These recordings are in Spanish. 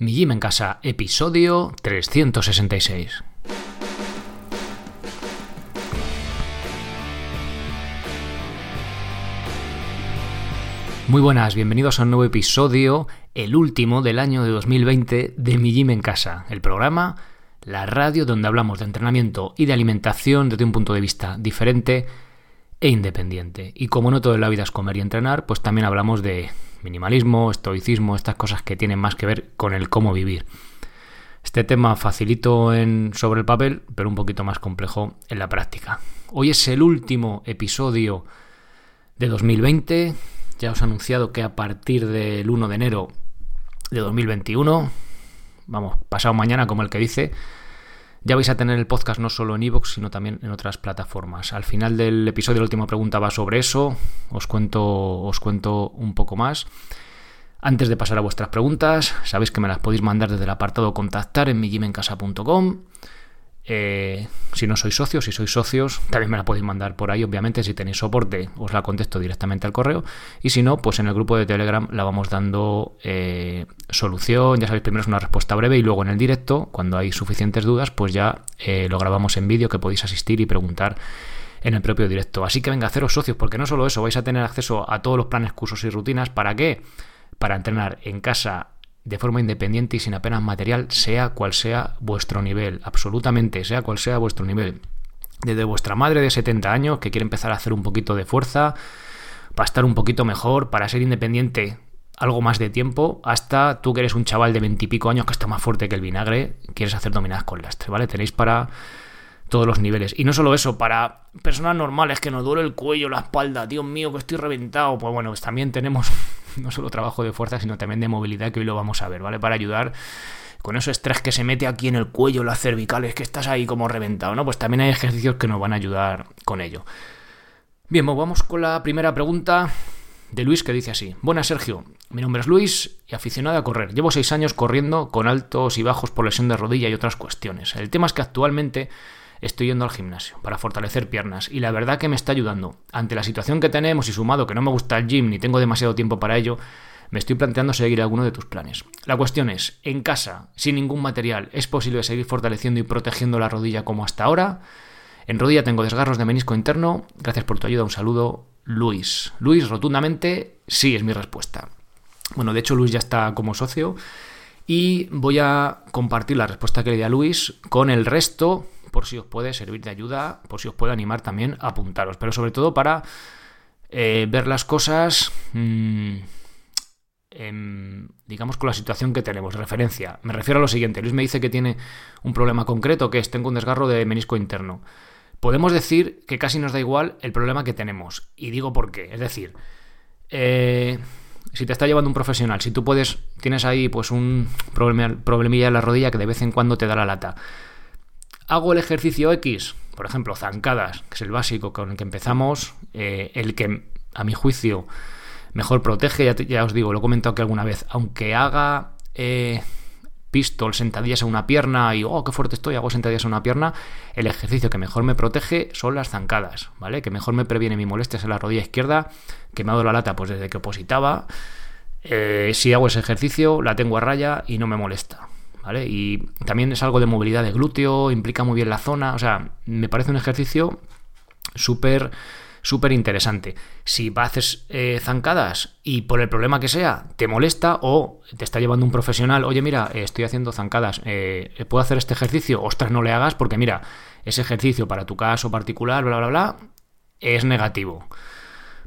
Mi Gym en Casa, episodio 366. Muy buenas, bienvenidos a un nuevo episodio, el último del año de 2020 de Mi Gym en Casa, el programa, la radio donde hablamos de entrenamiento y de alimentación desde un punto de vista diferente e independiente. Y como no todo en la vida es comer y entrenar, pues también hablamos de minimalismo, estoicismo, estas cosas que tienen más que ver con el cómo vivir. Este tema facilito en, sobre el papel, pero un poquito más complejo en la práctica. Hoy es el último episodio de 2020. Ya os he anunciado que a partir del 1 de enero de 2021, vamos, pasado mañana como el que dice, ya vais a tener el podcast no solo en iVoox, sino también en otras plataformas. Al final del episodio, la última pregunta va sobre eso. Os cuento, os cuento un poco más. Antes de pasar a vuestras preguntas, sabéis que me las podéis mandar desde el apartado contactar en migimencasa.com. Eh, si no sois socios, si sois socios, también me la podéis mandar por ahí, obviamente, si tenéis soporte, os la contesto directamente al correo. Y si no, pues en el grupo de Telegram la vamos dando eh, solución. Ya sabéis, primero es una respuesta breve y luego en el directo, cuando hay suficientes dudas, pues ya eh, lo grabamos en vídeo que podéis asistir y preguntar en el propio directo. Así que venga, haceros socios, porque no solo eso, vais a tener acceso a todos los planes, cursos y rutinas. ¿Para qué? Para entrenar en casa de forma independiente y sin apenas material, sea cual sea vuestro nivel, absolutamente, sea cual sea vuestro nivel. Desde vuestra madre de 70 años que quiere empezar a hacer un poquito de fuerza, para estar un poquito mejor, para ser independiente algo más de tiempo, hasta tú que eres un chaval de 20 y pico años que está más fuerte que el vinagre, quieres hacer dominadas con lastre, ¿vale? Tenéis para todos los niveles. Y no solo eso, para personas normales que nos duele el cuello, la espalda, Dios mío, que estoy reventado, pues bueno, pues también tenemos no solo trabajo de fuerza, sino también de movilidad, que hoy lo vamos a ver, ¿vale? Para ayudar con ese estrés que se mete aquí en el cuello, las cervicales, que estás ahí como reventado, ¿no? Pues también hay ejercicios que nos van a ayudar con ello. Bien, pues vamos con la primera pregunta de Luis que dice así. Buenas Sergio, mi nombre es Luis y aficionado a correr. Llevo seis años corriendo con altos y bajos por lesión de rodilla y otras cuestiones. El tema es que actualmente estoy yendo al gimnasio para fortalecer piernas y la verdad que me está ayudando. Ante la situación que tenemos y sumado que no me gusta el gym ni tengo demasiado tiempo para ello, me estoy planteando seguir alguno de tus planes. La cuestión es, en casa, sin ningún material, ¿es posible seguir fortaleciendo y protegiendo la rodilla como hasta ahora? En rodilla tengo desgarros de menisco interno. Gracias por tu ayuda. Un saludo, Luis. Luis, rotundamente, sí es mi respuesta. Bueno, de hecho, Luis ya está como socio. Y voy a compartir la respuesta que le di a Luis con el resto por si os puede servir de ayuda, por si os puede animar también a apuntaros, pero sobre todo para eh, ver las cosas, mmm, digamos, con la situación que tenemos. Referencia, me refiero a lo siguiente, Luis me dice que tiene un problema concreto, que es tengo un desgarro de menisco interno. Podemos decir que casi nos da igual el problema que tenemos, y digo por qué, es decir, eh, si te está llevando un profesional, si tú puedes, tienes ahí pues un problemilla en la rodilla que de vez en cuando te da la lata, Hago el ejercicio X, por ejemplo, zancadas, que es el básico con el que empezamos, eh, el que a mi juicio mejor protege, ya, os digo, lo he comentado que alguna vez, aunque haga eh, pistol, sentadillas a una pierna y, oh, qué fuerte estoy, hago sentadillas a una pierna, el ejercicio que mejor me protege son las zancadas, ¿vale? Que mejor me previene mi molestias en la rodilla izquierda, que me ha dado la lata pues desde que opositaba. Eh, si hago ese ejercicio, la tengo a raya y no me molesta. Y también es algo de movilidad de glúteo, implica muy bien la zona, o sea, me parece un ejercicio súper súper interesante. Si haces eh, zancadas y por el problema que sea te molesta o te está llevando un profesional, oye mira, eh, estoy haciendo zancadas, eh, ¿puedo hacer este ejercicio? Ostras, no le hagas porque mira, ese ejercicio para tu caso particular, bla, bla, bla, es negativo.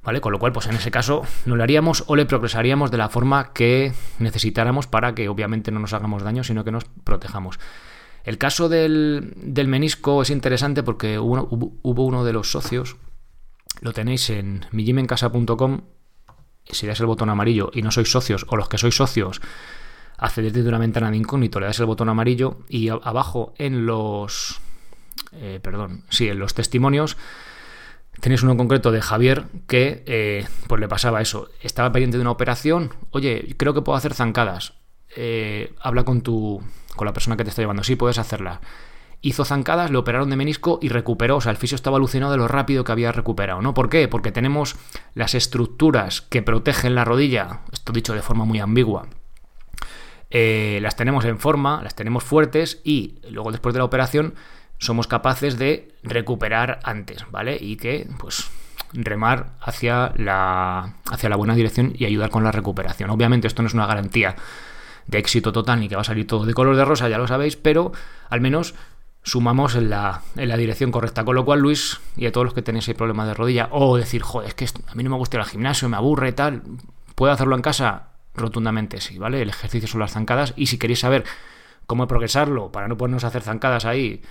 ¿Vale? Con lo cual, pues en ese caso no le haríamos o le progresaríamos de la forma que necesitáramos para que obviamente no nos hagamos daño, sino que nos protejamos. El caso del, menisco es interesante porque hubo, uno de los socios, lo tenéis en mijimencasa.com, si das el botón amarillo y no sois socios, o los que sois socios, accedéis desde una ventana de incógnito, le das el botón amarillo y abajo en los... Eh, perdón, sí, en los testimonios Tenéis uno concreto de Javier que eh, pues le pasaba eso. Estaba pendiente de una operación. Oye, creo que puedo hacer zancadas. Eh, habla con tu. con la persona que te está llevando. Sí, puedes hacerla. Hizo zancadas, le operaron de menisco y recuperó. O sea, el fisio estaba alucinado de lo rápido que había recuperado. ¿No? ¿Por qué? Porque tenemos las estructuras que protegen la rodilla. Esto dicho de forma muy ambigua. eh, las tenemos en forma, las tenemos fuertes y luego después de la operación somos capaces de recuperar antes, ¿vale? Y que, pues, remar hacia la, hacia la buena dirección y ayudar con la recuperación. Obviamente esto no es una garantía de éxito total ni que va a salir todo de color de rosa, ya lo sabéis, pero al menos sumamos en la, en la dirección correcta. Con lo cual, Luis, y a todos los que tenéis el problema de rodilla, o decir, joder, es que a mí no me gusta ir al gimnasio, me aburre y tal, ¿puedo hacerlo en casa? Rotundamente sí, ¿vale? El ejercicio son las zancadas y si queréis saber cómo progresarlo para no ponernos a hacer zancadas ahí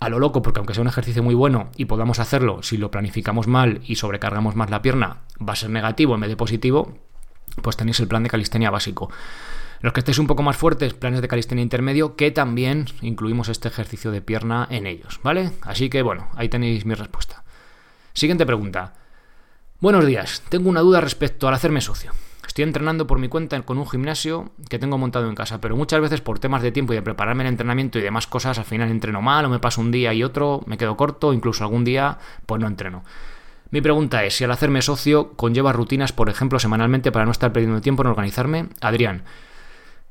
a lo loco, porque aunque sea un ejercicio muy bueno y podamos hacerlo, si lo planificamos mal y sobrecargamos más la pierna, va a ser negativo en vez de positivo, pues tenéis el plan de calistenia básico. Los que estéis un poco más fuertes, planes de calistenia intermedio, que también incluimos este ejercicio de pierna en ellos, ¿vale? Así que bueno, ahí tenéis mi respuesta. Siguiente pregunta. Buenos días, tengo una duda respecto al hacerme socio. Estoy entrenando por mi cuenta con un gimnasio que tengo montado en casa, pero muchas veces por temas de tiempo y de prepararme el entrenamiento y demás cosas, al final entreno mal o me paso un día y otro, me quedo corto, incluso algún día pues no entreno. Mi pregunta es si al hacerme socio conlleva rutinas, por ejemplo, semanalmente para no estar perdiendo tiempo en organizarme. Adrián,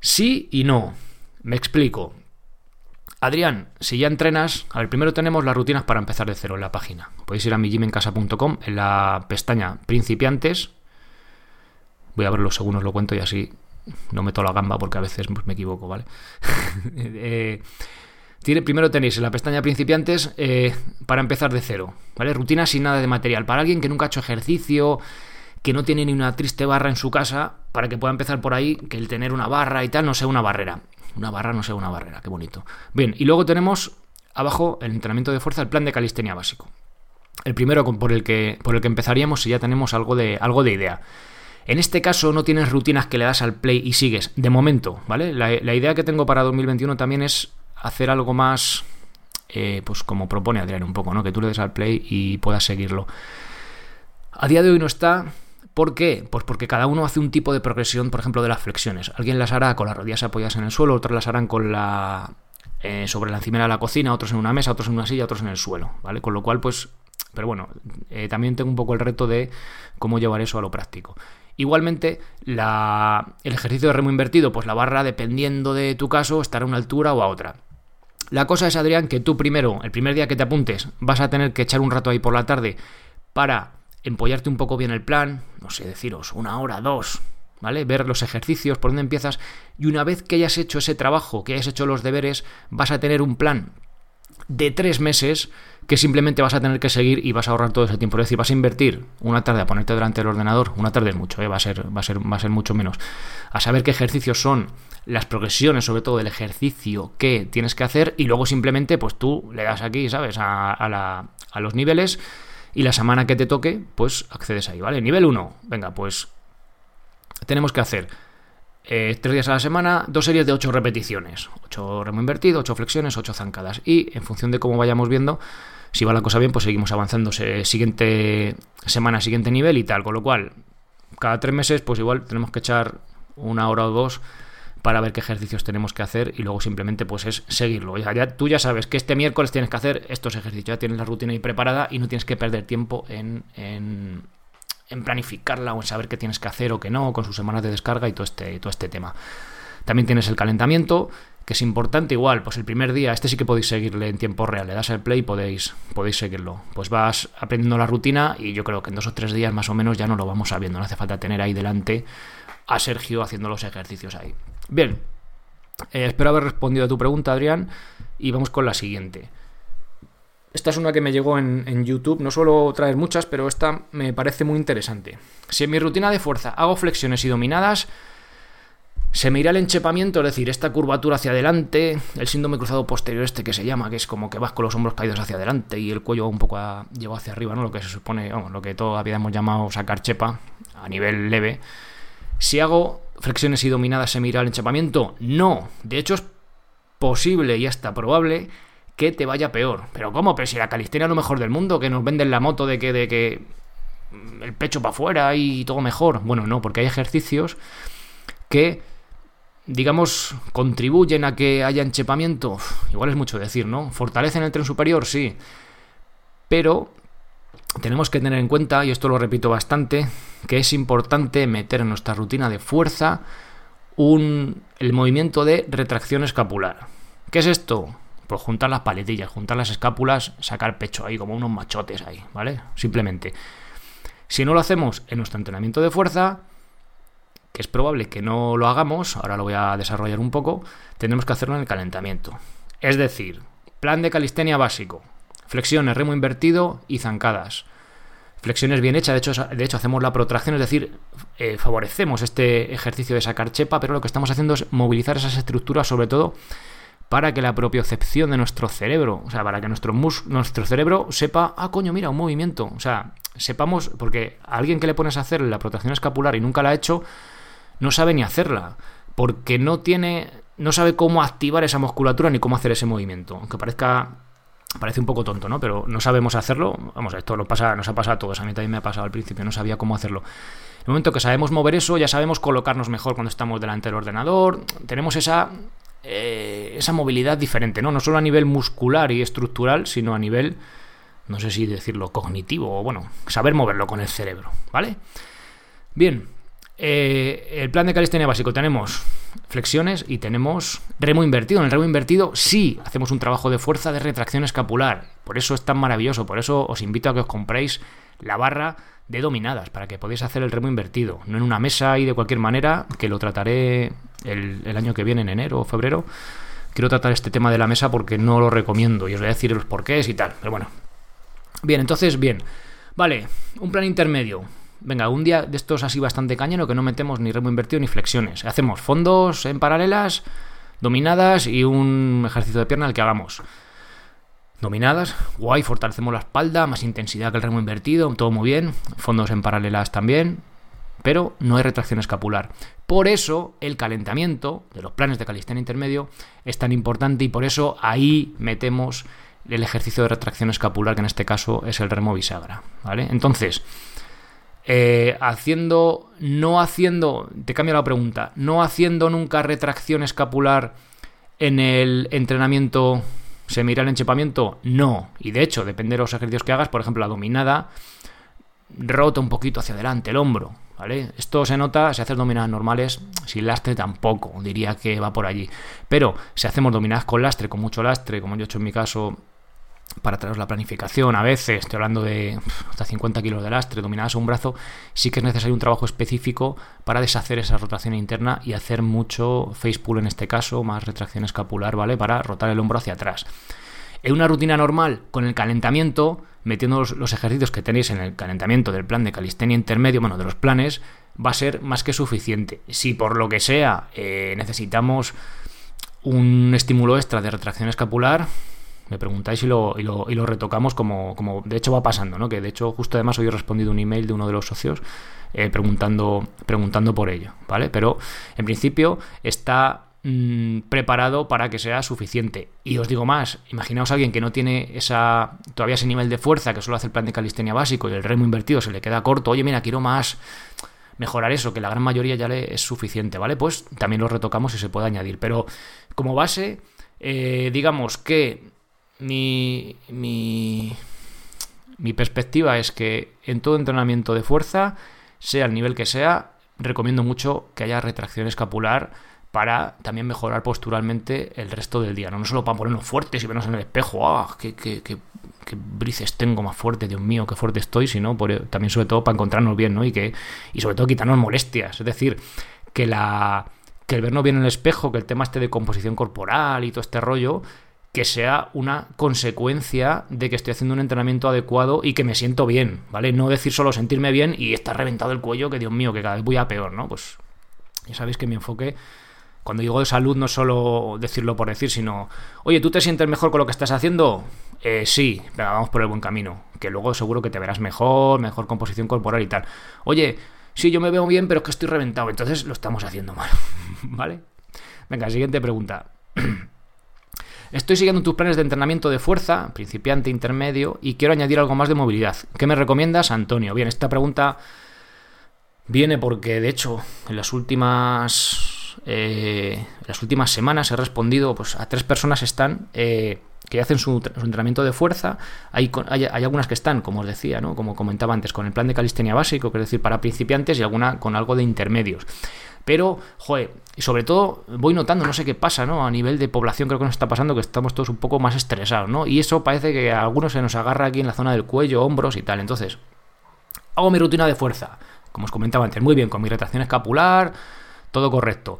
sí y no. Me explico. Adrián, si ya entrenas, a ver, primero tenemos las rutinas para empezar de cero en la página. Podéis ir a mijimencasa.com en la pestaña principiantes. Voy a verlo según os lo cuento y así no meto la gamba porque a veces me equivoco, ¿vale? eh, primero tenéis en la pestaña principiantes eh, para empezar de cero, ¿vale? Rutina sin nada de material. Para alguien que nunca ha hecho ejercicio, que no tiene ni una triste barra en su casa, para que pueda empezar por ahí, que el tener una barra y tal no sea una barrera. Una barra no sea una barrera, qué bonito. Bien, y luego tenemos abajo el entrenamiento de fuerza, el plan de calistenia básico. El primero por el que, por el que empezaríamos si ya tenemos algo de, algo de idea. En este caso no tienes rutinas que le das al play y sigues, de momento, ¿vale? La, idea que tengo para 2021 también es hacer algo más, eh, pues como propone Adrián un poco, ¿no? Que tú le des al play y puedas seguirlo. A día de hoy no está. ¿Por qué? Pues porque cada uno hace un tipo de progresión, por ejemplo, de las flexiones. Alguien las hará con las rodillas apoyadas en el suelo, otros las harán con la eh, sobre la encimera de la cocina, otros en una mesa, otros en una silla, otros en el suelo, ¿vale? Con lo cual, pues, pero bueno, eh, también tengo un poco el reto de cómo llevar eso a lo práctico. Igualmente, el ejercicio de remo invertido, pues la barra, dependiendo de tu caso, estará a una altura o a otra. La cosa es, Adrián, que tú primero, el primer día que te apuntes, vas a tener que echar un rato ahí por la tarde para empollarte un poco bien el plan, no sé, deciros, una hora, dos, ¿vale? Ver los ejercicios, por dónde empiezas, y una vez que hayas hecho ese trabajo, que hayas hecho los deberes, vas a tener un plan de tres meses que simplemente vas a tener que seguir y vas a ahorrar todo ese tiempo. Es decir, vas a invertir una tarde a ponerte delante del ordenador, una tarde es mucho, ¿eh? va, a ser, va, a ser, va a ser mucho menos, a saber qué ejercicios son las progresiones, sobre todo del ejercicio que tienes que hacer, y luego simplemente, pues tú le das aquí, ¿sabes? A, a los niveles, y la semana que te toque, pues accedes ahí, ¿vale? Nivel 1, venga, pues tenemos que hacer eh, tres días a la semana, dos series de ocho repeticiones. Ocho remo invertido, ocho flexiones, ocho zancadas. Y en función de cómo vayamos viendo, si va la cosa bien, pues seguimos avanzando. Siguiente semana, siguiente nivel y tal. Con lo cual, cada tres meses, pues igual tenemos que echar una hora o dos para ver qué ejercicios tenemos que hacer y luego simplemente pues es seguirlo. Ya, tú ya sabes que este miércoles tienes que hacer estos ejercicios, ya tienes la rutina ahí preparada y no tienes que perder tiempo en, en planificarla o en saber qué tienes que hacer o qué no, con sus semanas de descarga y todo este, todo este tema. También tienes el calentamiento, que es importante igual, pues el primer día, este sí que podéis seguirle en tiempo real, le das el play y podéis, podéis seguirlo. Pues vas aprendiendo la rutina y yo creo que en dos o tres días más o menos ya no lo vamos sabiendo, no hace falta tener ahí delante a Sergio haciendo los ejercicios ahí. Bien, eh, espero haber respondido a tu pregunta, Adrián, y vamos con la siguiente. Esta es una que me llegó en, YouTube, no suelo traer muchas, pero esta me parece muy interesante. Si en mi rutina de fuerza hago flexiones y dominadas, se me irá el enchepamiento, es decir, esta curvatura hacia adelante, el síndrome cruzado posterior este que se llama, que es como que vas con los hombros caídos hacia adelante y el cuello un poco llevado hacia arriba, ¿no? Lo que se supone, lo que todavía hemos llamado sacar chepa a nivel leve. Si hago flexiones y dominadas, ¿se me irá el enchepamiento? No. De hecho, es posible y hasta probable que te vaya peor. Pero ¿cómo? Pero si la calistenia es lo mejor del mundo, que nos venden la moto de que, de que el pecho para afuera y todo mejor. Bueno, no, porque hay ejercicios que, digamos, contribuyen a que haya enchepamiento. igual es mucho decir, ¿no? ¿Fortalecen el tren superior? Sí. Pero tenemos que tener en cuenta, y esto lo repito bastante, que es importante meter en nuestra rutina de fuerza un, el movimiento de retracción escapular. ¿Qué es esto? Pues juntar las paletillas, juntar las escápulas, sacar pecho ahí, como unos machotes ahí, ¿vale? Simplemente. Si no lo hacemos en nuestro entrenamiento de fuerza, que es probable que no lo hagamos, ahora lo voy a desarrollar un poco, tendremos que hacerlo en el calentamiento. Es decir, plan de calistenia básico, flexiones, remo invertido y zancadas. Flexiones bien hechas, de hecho, de hecho hacemos la protracción, es decir, eh, favorecemos este ejercicio de sacar chepa, pero lo que estamos haciendo es movilizar esas estructuras sobre todo para que la propiocepción de nuestro cerebro, o sea, para que nuestro, nuestro cerebro sepa, ah, coño, mira, un movimiento, o sea, sepamos, porque a alguien que le pones a hacer la protección escapular y nunca la ha hecho, no sabe ni hacerla, porque no tiene, no sabe cómo activar esa musculatura ni cómo hacer ese movimiento, aunque parezca parece un poco tonto, ¿no? Pero no sabemos hacerlo. Vamos, esto lo pasa, nos ha pasado a todos. A mí también me ha pasado al principio, no sabía cómo hacerlo. En el momento que sabemos mover eso, ya sabemos colocarnos mejor cuando estamos delante del ordenador. Tenemos esa eh, esa movilidad diferente, ¿no? No solo a nivel muscular y estructural, sino a nivel, no sé si decirlo, cognitivo o bueno, saber moverlo con el cerebro, ¿vale? Bien, eh, el plan de calistenia básico tenemos flexiones y tenemos remo invertido. En el remo invertido sí hacemos un trabajo de fuerza de retracción escapular. Por eso es tan maravilloso. Por eso os invito a que os compréis la barra de dominadas para que podáis hacer el remo invertido. No en una mesa y de cualquier manera, que lo trataré el, año que viene, en enero o febrero. Quiero tratar este tema de la mesa porque no lo recomiendo y os voy a decir los porqués y tal. Pero bueno. Bien, entonces, bien. Vale, un plan intermedio. Venga, un día de estos así bastante cañero que no metemos ni remo invertido ni flexiones. Hacemos fondos en paralelas, dominadas y un ejercicio de pierna el que hagamos. Dominadas, guay, fortalecemos la espalda, más intensidad que el remo invertido, todo muy bien. Fondos en paralelas también, pero no hay retracción escapular. Por eso el calentamiento de los planes de calistenia intermedio es tan importante y por eso ahí metemos el ejercicio de retracción escapular, que en este caso es el remo bisagra. ¿vale? Entonces, eh, haciendo, no haciendo, te cambio la pregunta, no haciendo nunca retracción escapular en el entrenamiento ¿Se mira el enchepamiento? No. Y de hecho, depende de los ejercicios que hagas, por ejemplo, la dominada rota un poquito hacia adelante el hombro, ¿vale? Esto se nota si haces dominadas normales, sin lastre tampoco, diría que va por allí. Pero si hacemos dominadas con lastre, con mucho lastre, como yo he hecho en mi caso, para traeros la planificación, a veces, estoy hablando de hasta 50 kilos de lastre, dominadas a un brazo, sí que es necesario un trabajo específico para deshacer esa rotación interna y hacer mucho face pull en este caso, más retracción escapular, ¿vale? Para rotar el hombro hacia atrás. En una rutina normal, con el calentamiento, metiendo los, ejercicios que tenéis en el calentamiento del plan de calistenia intermedio, bueno, de los planes, va a ser más que suficiente. Si por lo que sea eh, necesitamos un estímulo extra de retracción escapular, me preguntáis y lo, y lo, y lo retocamos como, como, de hecho va pasando, ¿no? Que de hecho justo además hoy he respondido un email de uno de los socios eh, preguntando, preguntando por ello, ¿vale? Pero en principio está mm, preparado para que sea suficiente. Y os digo más, imaginaos a alguien que no tiene esa todavía ese nivel de fuerza, que solo hace el plan de calistenia básico y el remo invertido se le queda corto, oye, mira, quiero más mejorar eso, que la gran mayoría ya le es suficiente, ¿vale? Pues también lo retocamos y se puede añadir. Pero como base, eh, digamos que mi, mi, mi perspectiva es que en todo entrenamiento de fuerza, sea el nivel que sea, recomiendo mucho que haya retracción escapular para también mejorar posturalmente el resto del día. No, solo para ponernos fuertes y vernos en el espejo, ¡ah! ¡Qué, qué, brices tengo más fuerte! Dios mío, qué fuerte estoy! Sino también, sobre todo, para encontrarnos bien, ¿no? Y, que, y sobre todo, quitarnos molestias. Es decir, que la que el vernos bien en el espejo, que el tema este de composición corporal y todo este rollo, que sea una consecuencia de que estoy haciendo un entrenamiento adecuado y que me siento bien, ¿vale? No decir solo sentirme bien y estar reventado el cuello, que Dios mío, que cada vez voy a peor, ¿no? Pues ya sabéis que mi enfoque, cuando digo de salud, no solo decirlo por decir, sino, oye, ¿tú te sientes mejor con lo que estás haciendo? Eh, sí, pero vamos por el buen camino, que luego seguro que te verás mejor, mejor composición corporal y tal. Oye, sí, yo me veo bien, pero es que estoy reventado, entonces lo estamos haciendo mal, ¿vale? Venga, siguiente pregunta. Estoy siguiendo tus planes de entrenamiento de fuerza, principiante, intermedio, y quiero añadir algo más de movilidad. ¿Qué me recomiendas, Antonio? Bien, esta pregunta viene porque, de hecho, en las últimas, eh, las últimas semanas he respondido pues, a tres personas están eh, que hacen su, entrenamiento de fuerza. Hay, hay, algunas que están, como os decía, ¿no? como comentaba antes, con el plan de calistenia básico, que es decir, para principiantes, y alguna con algo de intermedios. Pero, joder, sobre todo voy notando, no sé qué pasa, ¿no? A nivel de población creo que nos está pasando que estamos todos un poco más estresados, ¿no? Y eso parece que a algunos se nos agarra aquí en la zona del cuello, hombros y tal. Entonces, hago mi rutina de fuerza, como os comentaba antes, muy bien, con mi retracción escapular, todo correcto.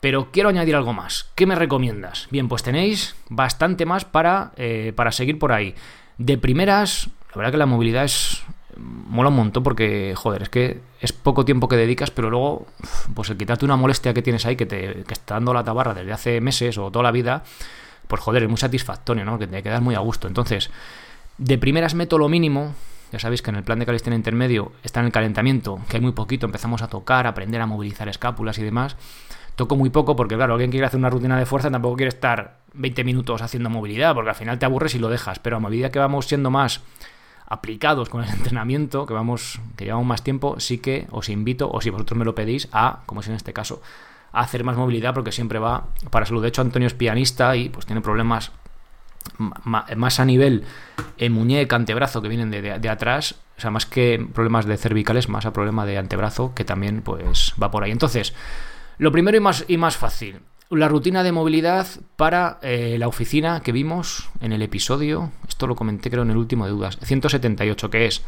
Pero quiero añadir algo más. ¿Qué me recomiendas? Bien, pues tenéis bastante más para, eh, para seguir por ahí. De primeras, la verdad que la movilidad es mola un montón porque, joder, es que es poco tiempo que dedicas, pero luego, pues el quitarte una molestia que tienes ahí, que te que está dando la tabarra desde hace meses o toda la vida, pues joder, es muy satisfactorio, ¿no? Que te quedas muy a gusto. Entonces, de primeras meto lo mínimo, ya sabéis que en el plan de calistenia intermedio está en el calentamiento, que hay muy poquito, empezamos a tocar, a aprender a movilizar escápulas y demás. Toco muy poco porque, claro, alguien quiere hacer una rutina de fuerza tampoco quiere estar 20 minutos haciendo movilidad, porque al final te aburres y lo dejas. Pero a medida que vamos siendo más aplicados con el entrenamiento, que vamos, que llevamos más tiempo, sí que os invito, o si vosotros me lo pedís, a, como es en este caso, a hacer más movilidad, porque siempre va para salud. De hecho, Antonio es pianista y pues tiene problemas más a nivel en muñeca, antebrazo, que vienen de, atrás, o sea, más que problemas de cervicales, más a problema de antebrazo, que también pues va por ahí. Entonces, lo primero y más, y más fácil, la rutina de movilidad para eh, la oficina que vimos en el episodio, esto lo comenté creo en el último de dudas, 178, que es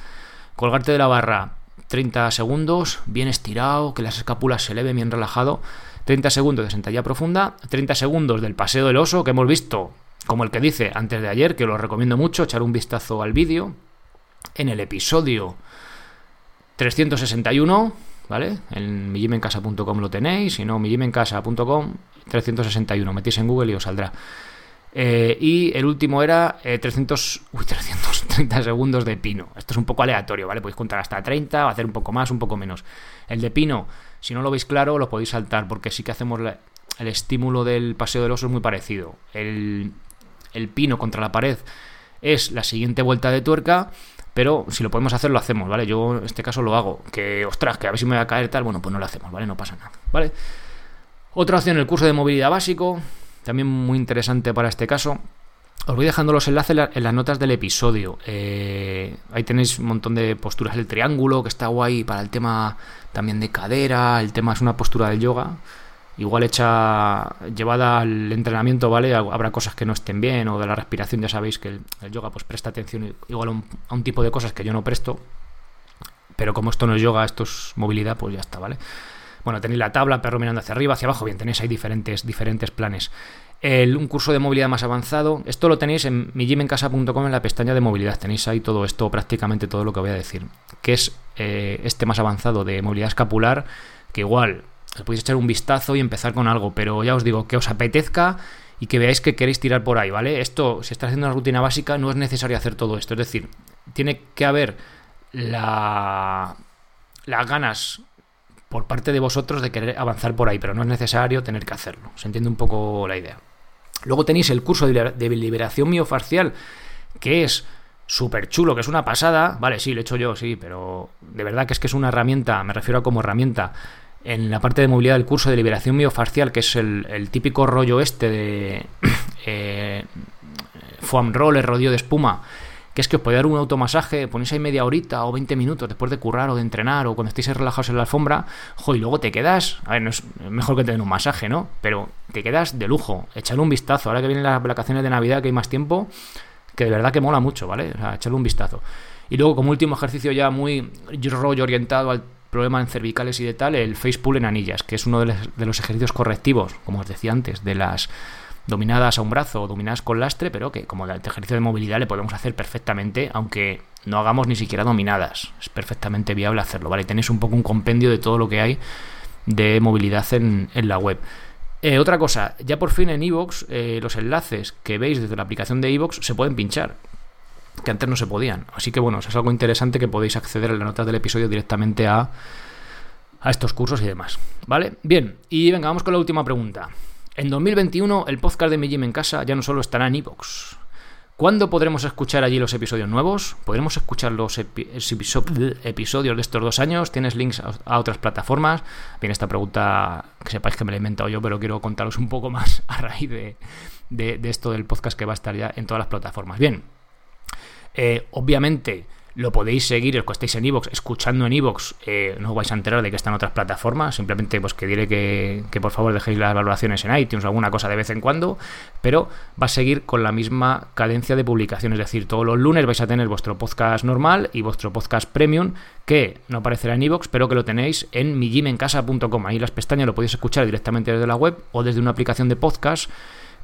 colgarte de la barra 30 segundos, bien estirado, que las escápulas se eleven bien relajado, 30 segundos de sentadilla profunda, 30 segundos del paseo del oso que hemos visto, como el que dice antes de ayer, que lo recomiendo mucho, echar un vistazo al vídeo, en el episodio 361, ¿vale? En millimencasa.com lo tenéis, si no, millimencasa.com 361, metís en Google y os saldrá. Eh, y el último era 300, eh, uy, 330 segundos de pino. Esto es un poco aleatorio, ¿vale? Podéis contar hasta 30 o hacer un poco más, un poco menos. El de pino, si no lo veis claro, lo podéis saltar porque sí que hacemos el estímulo del paseo del oso es muy parecido. El, el pino contra la pared es la siguiente vuelta de tuerca pero si lo podemos hacer, lo hacemos, ¿vale? Yo en este caso lo hago. Que, ostras, que a ver si me va a caer tal, bueno, pues no lo hacemos, ¿vale? No pasa nada, ¿vale? Otra opción, el curso de movilidad básico, también muy interesante para este caso. Os voy dejando los enlaces en las notas del episodio. Eh, ahí tenéis un montón de posturas del triángulo, que está guay para el tema también de cadera. El tema es una postura del yoga igual hecha, llevada al entrenamiento, ¿vale? Habrá cosas que no estén bien o de la respiración, ya sabéis que el, yoga pues presta atención igual a un, tipo de cosas que yo no presto, pero como esto no es yoga, esto es movilidad, pues ya está, ¿vale? Bueno, tenéis la tabla, perro mirando hacia arriba, hacia abajo, bien, tenéis ahí diferentes, diferentes planes. Un curso de movilidad más avanzado, esto lo tenéis en mijimencasa.com en la pestaña de movilidad, tenéis ahí todo esto, prácticamente todo lo que voy a decir, que es eh, este más avanzado de movilidad escapular, que igual podéis echar un vistazo y empezar con algo, pero ya os digo, que os apetezca y que veáis que queréis tirar por ahí, ¿vale? Esto, si estás haciendo una rutina básica, no es necesario hacer todo esto. Es decir, tiene que haber la, las ganas por parte de vosotros de querer avanzar por ahí, pero no es necesario tener que hacerlo. Se entiende un poco la idea. Luego tenéis el curso de liberación miofacial, que es súper chulo, que es una pasada. Vale, sí, lo he hecho yo, sí, pero de verdad que es que es una herramienta, me refiero a como herramienta en la parte de movilidad del curso de liberación miofascial, que es el, típico rollo este de eh, foam roller, rodillo de espuma, que es que os podéis dar un automasaje, ponéis ahí media horita o 20 minutos después de currar o de entrenar o cuando estéis relajados en la alfombra, jo, y luego te quedas, a ver, no es mejor que te den un masaje, ¿no? Pero te quedas de lujo, echarle un vistazo, ahora que vienen las vacaciones de Navidad, que hay más tiempo, que de verdad que mola mucho, ¿vale? O sea, echarle un vistazo. Y luego como último ejercicio ya muy rollo orientado al problema en cervicales y de tal, el face pull en anillas, que es uno de los, ejercicios correctivos, como os decía antes, de las dominadas a un brazo o dominadas con lastre, pero que como ejercicio de movilidad le podemos hacer perfectamente, aunque no hagamos ni siquiera dominadas. Es perfectamente viable hacerlo, ¿vale? Tenéis un poco un compendio de todo lo que hay de movilidad en, la web. Eh, otra cosa, ya por fin en Evox eh, los enlaces que veis desde la aplicación de Evox se pueden pinchar que antes no se podían. Así que bueno, es algo interesante que podéis acceder en las notas del episodio directamente a, a estos cursos y demás. ¿Vale? Bien, y venga, vamos con la última pregunta. En 2021 el podcast de Mi Gym en Casa ya no solo estará en iVoox. ¿Cuándo podremos escuchar allí los episodios nuevos? ¿Podremos escuchar los episodios de estos dos años? ¿Tienes links a, otras plataformas? Bien, esta pregunta que sepáis que me la he inventado yo, pero quiero contaros un poco más a raíz de, de esto del podcast que va a estar ya en todas las plataformas. Bien, eh, obviamente, Lo podéis seguir, el que en Evox, escuchando en Evox, eh, no os vais a enterar de que están otras plataformas, simplemente pues que diré que, por favor dejéis las valoraciones en iTunes alguna cosa de vez en cuando, pero va a seguir con la misma cadencia de publicación, es decir, todos los lunes vais a tener vuestro podcast normal y vuestro podcast premium, que no aparecerá en Evox, pero que lo tenéis en mijimencasa.com, ahí las pestañas lo podéis escuchar directamente desde la web o desde una aplicación de podcast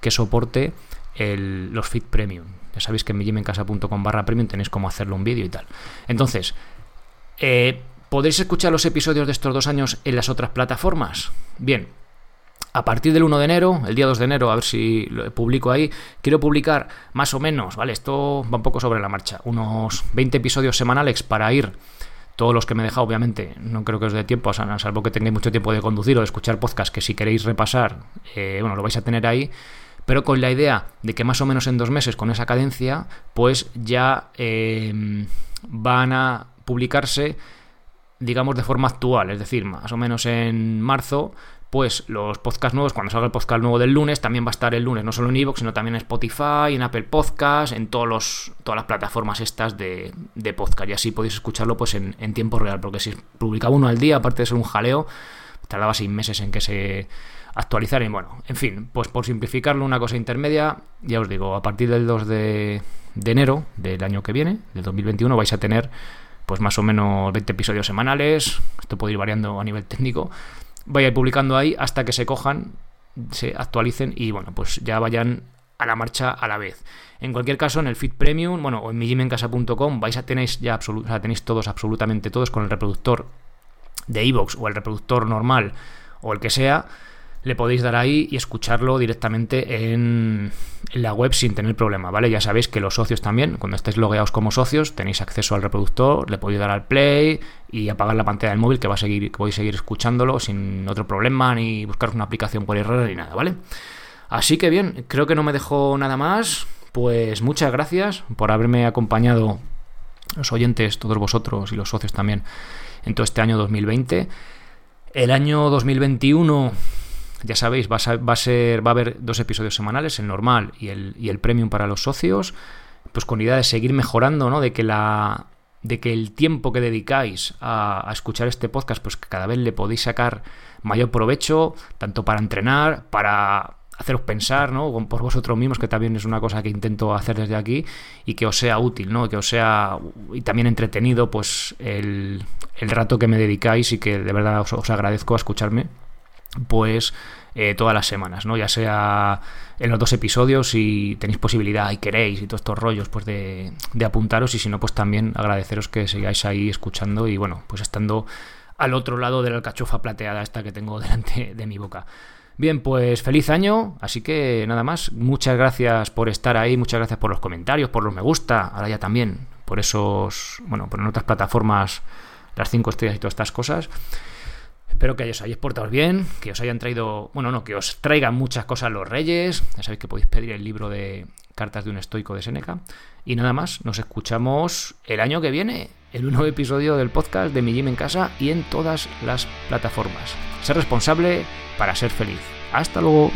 que soporte el, los feed premium. Ya sabéis que en mijimencasa.com barra premium tenéis cómo hacerlo un vídeo y tal. Entonces, eh, ¿podréis escuchar los episodios de estos dos años en las otras plataformas? Bien, a partir del 1 de enero, el día 2 de enero, a ver si lo publico ahí, quiero publicar más o menos, ¿vale? Esto va un poco sobre la marcha, unos 20 episodios semanales para ir todos los que me he dejado, obviamente, no creo que os dé tiempo, salvo que tengáis mucho tiempo de conducir o de escuchar podcast, que si queréis repasar, eh, bueno, lo vais a tener ahí pero con la idea de que más o menos en dos meses con esa cadencia, pues ya eh, van a publicarse, digamos, de forma actual, es decir, más o menos en marzo, pues los podcasts nuevos, cuando salga el podcast nuevo del lunes, también va a estar el lunes, no solo en Evox, sino también en Spotify, en Apple Podcast, en todos los, todas las plataformas estas de, de podcast. Y así podéis escucharlo pues en, en tiempo real, porque si publicaba uno al día, aparte de ser un jaleo, tardaba seis meses en que se actualizar y bueno, en fin, pues por simplificarlo una cosa intermedia, ya os digo, a partir del 2 de, enero del año que viene, del 2021, vais a tener pues más o menos 20 episodios semanales, esto puede ir variando a nivel técnico, vaya publicando ahí hasta que se cojan, se actualicen y bueno, pues ya vayan a la marcha a la vez. En cualquier caso, en el feed premium, bueno, o en mijimencasa.com vais a tenéis ya tenéis todos, absolutamente todos, con el reproductor de iVoox o el reproductor normal o el que sea, le podéis dar ahí y escucharlo directamente en, la web sin tener problema, ¿vale? Ya sabéis que los socios también, cuando estéis logueados como socios, tenéis acceso al reproductor, le podéis dar al play y apagar la pantalla del móvil que va a seguir, que podéis seguir escuchándolo sin otro problema, ni buscaros una aplicación por error ni nada, ¿vale? Así que bien, creo que no me dejo nada más. Pues muchas gracias por haberme acompañado, los oyentes, todos vosotros y los socios también, en todo este año 2020. El año 2021 ya sabéis, va a, va a, ser, va a haber dos episodios semanales, el normal y el, y el premium para los socios, pues con idea de seguir mejorando, ¿no? De que la de que el tiempo que dedicáis a, escuchar este podcast, pues que cada vez le podéis sacar mayor provecho, tanto para entrenar, para haceros pensar, ¿no? Por vosotros mismos, que también es una cosa que intento hacer desde aquí, y que os sea útil, ¿no? Que os sea y también entretenido, pues el, el rato que me dedicáis y que de verdad os agradezco a escucharme pues eh, todas las semanas, ¿no? Ya sea en los dos episodios si tenéis posibilidad y queréis y todos estos rollos pues de, de, apuntaros y si no pues también agradeceros que sigáis ahí escuchando y bueno pues estando al otro lado de la alcachofa plateada esta que tengo delante de mi boca. Bien, pues feliz año, así que nada más, muchas gracias por estar ahí, muchas gracias por los comentarios, por los me gusta, ahora ya también, por esos, bueno, por en otras plataformas las cinco estrellas y todas estas cosas. Espero que os hayáis portado bien, que os hayan traído, bueno, no, que os traigan muchas cosas los reyes. Ya sabéis que podéis pedir el libro de Cartas de un estoico de Seneca. Y nada más, nos escuchamos el año que viene, el nuevo episodio del podcast de Mi Gym en casa y en todas las plataformas. Ser responsable para ser feliz. Hasta luego.